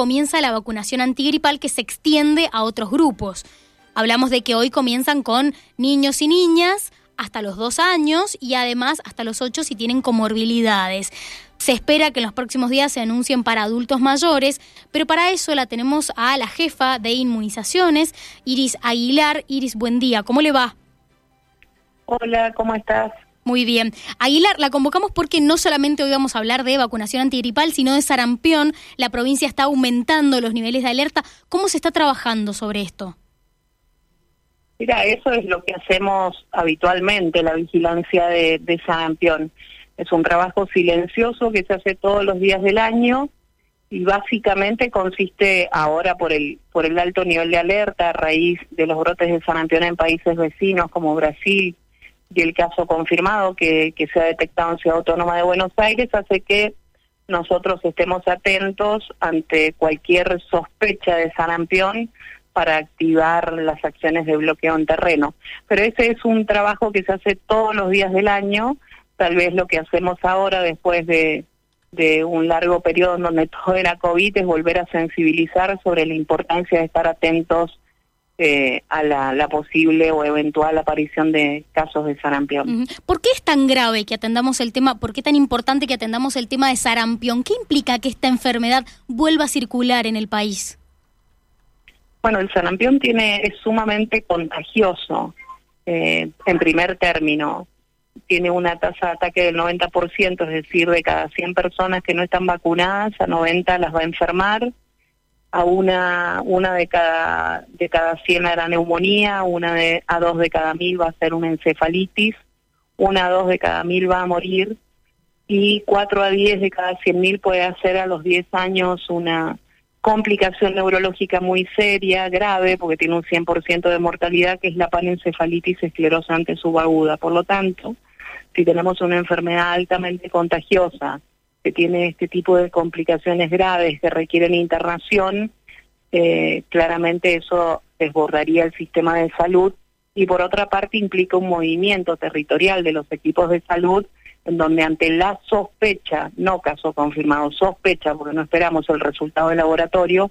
comienza la vacunación antigripal que se extiende a otros grupos. Hablamos de que hoy comienzan con niños y niñas hasta los dos años y además hasta los ocho si tienen comorbilidades. Se espera que en los próximos días se anuncien para adultos mayores, pero para eso la tenemos a la jefa de inmunizaciones, Iris Aguilar. Iris, buen día, ¿cómo le va? Hola, ¿cómo estás? Muy bien. Aguilar, la convocamos porque no solamente hoy vamos a hablar de vacunación antigripal, sino de sarampión. La provincia está aumentando los niveles de alerta. ¿Cómo se está trabajando sobre esto? Mira, eso es lo que hacemos habitualmente, la vigilancia de, de sarampión. Es un trabajo silencioso que se hace todos los días del año y básicamente consiste ahora por el por el alto nivel de alerta a raíz de los brotes de sarampión en países vecinos como Brasil y el caso confirmado que, que se ha detectado en Ciudad Autónoma de Buenos Aires hace que nosotros estemos atentos ante cualquier sospecha de sarampión para activar las acciones de bloqueo en terreno. Pero ese es un trabajo que se hace todos los días del año tal vez lo que hacemos ahora después de, un largo periodo en donde todo era COVID es volver a sensibilizar sobre la importancia de estar atentos eh, a la, posible o eventual aparición de casos de sarampión. ¿Por qué es tan grave que atendamos el tema, por qué tan importante que atendamos el tema de sarampión? ¿Qué implica que esta enfermedad vuelva a circular en el país? Bueno, el sarampión tiene, es sumamente contagioso eh, en primer término tiene una tasa de ataque del 90%, es decir, de cada 100 personas que no están vacunadas, a 90 las va a enfermar, a una una de cada de cada 100 hará neumonía, una de a dos de cada mil va a ser una encefalitis, una a dos de cada mil va a morir y 4 a 10 de cada 100 mil puede hacer a los 10 años una complicación neurológica muy seria, grave, porque tiene un 100% de mortalidad, que es la panencefalitis esclerosante subaguda. Por lo tanto, si tenemos una enfermedad altamente contagiosa, que tiene este tipo de complicaciones graves que requieren internación, eh, claramente eso desbordaría el sistema de salud y por otra parte implica un movimiento territorial de los equipos de salud en donde ante la sospecha, no caso confirmado, sospecha, porque no esperamos el resultado del laboratorio,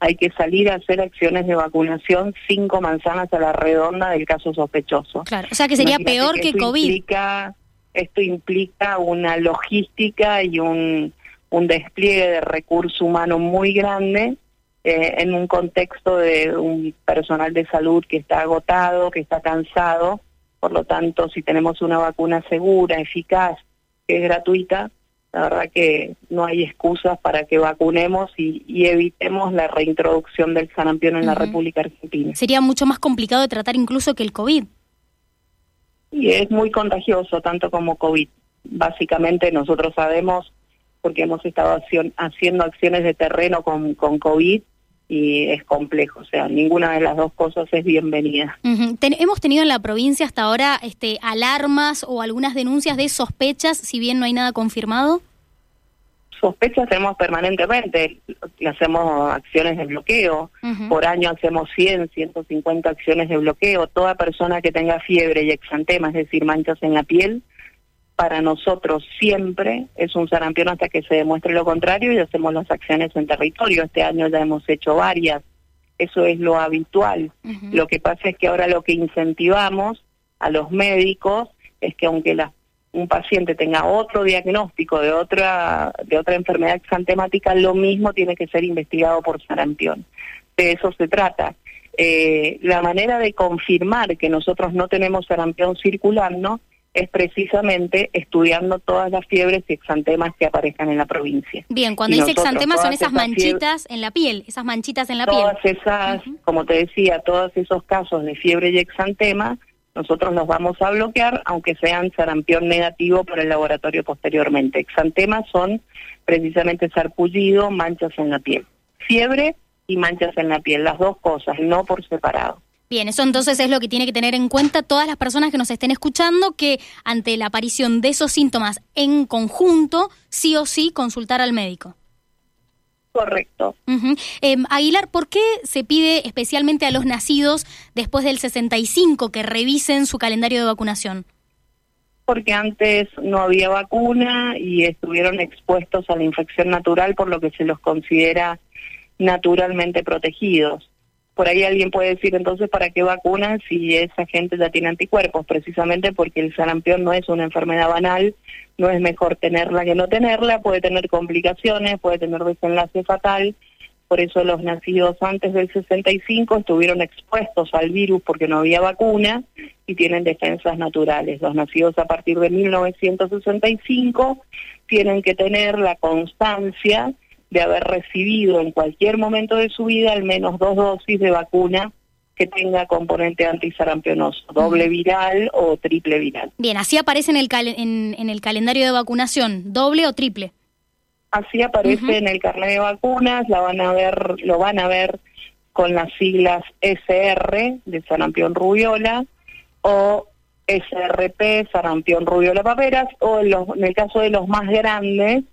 hay que salir a hacer acciones de vacunación cinco manzanas a la redonda del caso sospechoso. Claro, o sea que sería peor que, COVID. Esto implica una logística y un, un despliegue de recurso humano muy grande eh, en un contexto de un personal de salud que está agotado, que está cansado por lo tanto, si tenemos una vacuna segura, eficaz, que es gratuita, la verdad que no hay excusas para que vacunemos y, evitemos la reintroducción del sarampión en la República Argentina. Sería mucho más complicado de tratar incluso que el COVID. Y es muy contagioso, tanto como COVID. Básicamente nosotros sabemos, porque hemos estado haciendo acciones de terreno con, con COVID, y es complejo, o sea, ninguna de las dos cosas es bienvenida. hemos tenido en la provincia hasta ahora este, alarmas o algunas denuncias de sospechas, si bien no hay nada confirmado. Sospechas tenemos permanentemente, hacemos acciones de bloqueo, por año hacemos 100, 150 acciones de bloqueo, toda persona que tenga fiebre y exantema, es decir, manchas en la piel, para nosotros siempre es un sarampión hasta que se demuestre lo contrario y hacemos las acciones en territorio. Este año ya hemos hecho varias, eso es lo habitual. Lo que pasa es que ahora lo que incentivamos a los médicos es que aunque la, un paciente tenga otro diagnóstico de otra, de otra enfermedad exantemática, lo mismo tiene que ser investigado por sarampión. De eso se trata. Eh, la manera de confirmar que nosotros no tenemos sarampión circulando es precisamente estudiando todas las fiebres y exantemas que aparezcan en la provincia. Bien, cuando dice exantemas son esas manchitas en la piel, esas manchitas en la piel. Todas esas, como te decía, todos esos casos de fiebre y exantema, nosotros los vamos a bloquear, aunque sean sarampión negativo por el laboratorio posteriormente. Exantemas son precisamente sarpullido, manchas en la piel. Fiebre y manchas en la piel, las dos cosas, no por separado. Bien, eso entonces es lo que tiene que tener en cuenta todas las personas que nos estén escuchando, que ante la aparición de esos síntomas en conjunto, sí o sí consultar al médico. Correcto. Em, Aguilar, ¿por qué se pide especialmente a los nacidos después del 65 que revisen su calendario de vacunación? Porque antes no había vacuna y estuvieron expuestos a la infección natural, por lo que se los considera naturalmente protegidos. Por ahí alguien puede decir entonces, ¿para qué vacunan si esa gente ya tiene anticuerpos? Precisamente porque el sarampión no es una enfermedad banal, no es mejor tenerla que no tenerla, puede tener complicaciones, puede tener desenlace fatal. Por eso los nacidos antes del 65 estuvieron expuestos al virus porque no había vacuna y tienen defensas naturales. Los nacidos a partir de 1965 tienen que tener la constancia de haber recibido en cualquier momento de su vida al menos dos dosis de vacuna que tenga componente antisarampionoso, doble viral o triple viral. Bien, así aparece en el, en, el calendario de vacunación, doble o triple. Así aparece en el carnet de vacunas, la van a ver, lo van a ver con las siglas SR de sarampión rubiola o SRP, sarampión rubiola paperas, o en, en el caso de los más grandes,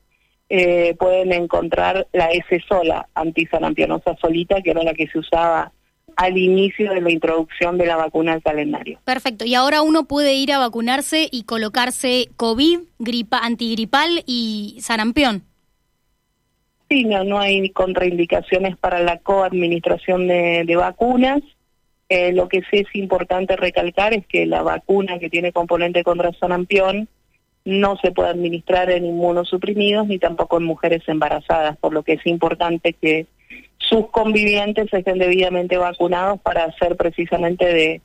eh, pueden encontrar la S sola, antisarampionosa solita, que era la que se usaba al inicio de la introducción de la vacuna al calendario. Perfecto. Y ahora uno puede ir a vacunarse y colocarse COVID, gripa, antigripal y sarampión. Sí, no, no hay contraindicaciones para la coadministración de, de vacunas. Eh, lo que sí es importante recalcar es que la vacuna que tiene componente contra sarampión no se puede administrar en inmunosuprimidos ni tampoco en mujeres embarazadas, por lo que es importante que sus convivientes estén debidamente vacunados para hacer precisamente de,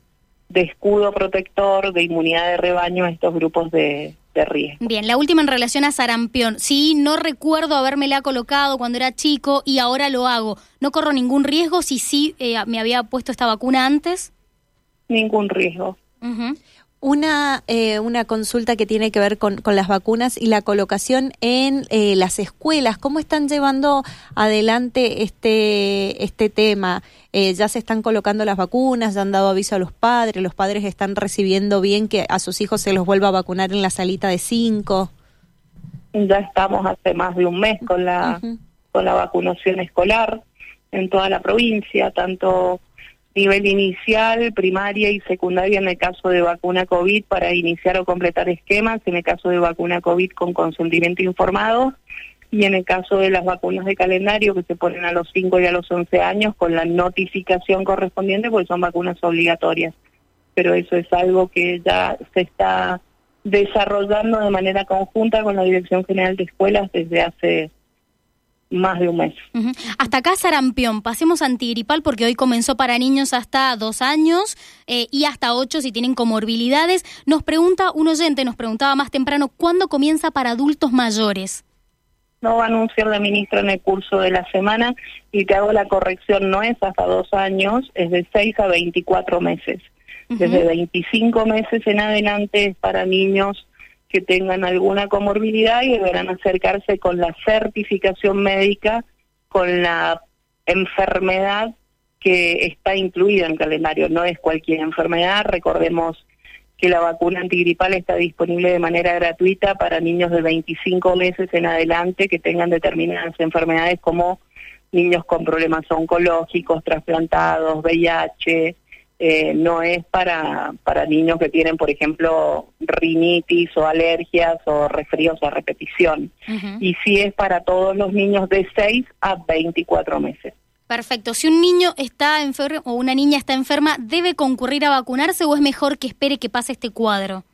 escudo protector, de inmunidad de rebaño a estos grupos de, riesgo. Bien, la última en relación a sarampión. Sí, no recuerdo habérmela colocado cuando era chico y ahora lo hago. ¿No corro ningún riesgo si sí eh, me había puesto esta vacuna antes? Ningún riesgo. Una, eh, una consulta que tiene que ver con, con, las vacunas y la colocación en eh, las escuelas. ¿Cómo están llevando adelante este, este tema? Eh, ¿Ya se están colocando las vacunas? ¿Ya han dado aviso a los padres? ¿Los padres están recibiendo bien que a sus hijos se los vuelva a vacunar en la salita de cinco? Ya estamos hace más de un mes con la, con la vacunación escolar en toda la provincia, tanto nivel inicial, primaria y secundaria en el caso de vacuna COVID para iniciar o completar esquemas, en el caso de vacuna COVID con consentimiento informado y en el caso de las vacunas de calendario que se ponen a los 5 y a los 11 años con la notificación correspondiente porque son vacunas obligatorias. Pero eso es algo que ya se está desarrollando de manera conjunta con la Dirección General de Escuelas desde hace más de un mes. Hasta acá sarampión, pasemos antigripal porque hoy comenzó para niños hasta dos años eh, y hasta ocho si tienen comorbilidades. Nos pregunta un oyente, nos preguntaba más temprano, ¿cuándo comienza para adultos mayores? No va a anunciar la ministra en el curso de la semana y te hago la corrección, no es hasta dos años, es de seis a veinticuatro meses. Desde veinticinco meses en adelante es para niños que tengan alguna comorbilidad y deberán acercarse con la certificación médica, con la enfermedad que está incluida en el calendario. No es cualquier enfermedad. Recordemos que la vacuna antigripal está disponible de manera gratuita para niños de 25 meses en adelante que tengan determinadas enfermedades como niños con problemas oncológicos, trasplantados, VIH, eh, no es para, para niños que tienen, por ejemplo, rinitis o alergias o resfríos a repetición. Y sí es para todos los niños de 6 a 24 meses. Perfecto. Si un niño está enfermo o una niña está enferma, ¿debe concurrir a vacunarse o es mejor que espere que pase este cuadro?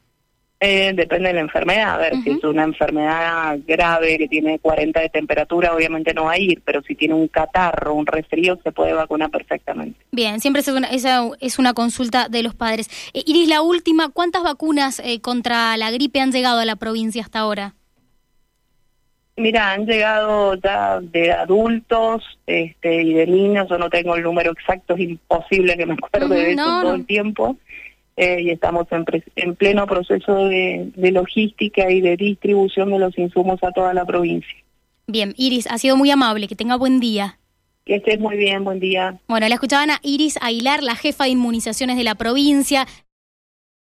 Eh, depende de la enfermedad. A ver, si es una enfermedad grave que tiene 40 de temperatura, obviamente no va a ir, pero si tiene un catarro, un resfrío, se puede vacunar perfectamente. Bien, siempre esa es una consulta de los padres. Eh, Iris, la última, ¿cuántas vacunas eh, contra la gripe han llegado a la provincia hasta ahora? Mira, han llegado ya de adultos este, y de niños, yo no tengo el número exacto, es imposible que me acuerde de eso todo el tiempo. Eh, y estamos en, en pleno proceso de, de, logística y de distribución de los insumos a toda la provincia. Bien, Iris, ha sido muy amable, que tenga buen día. Que estés muy bien, buen día. Bueno, la escuchaban a Iris Aguilar, la jefa de inmunizaciones de la provincia.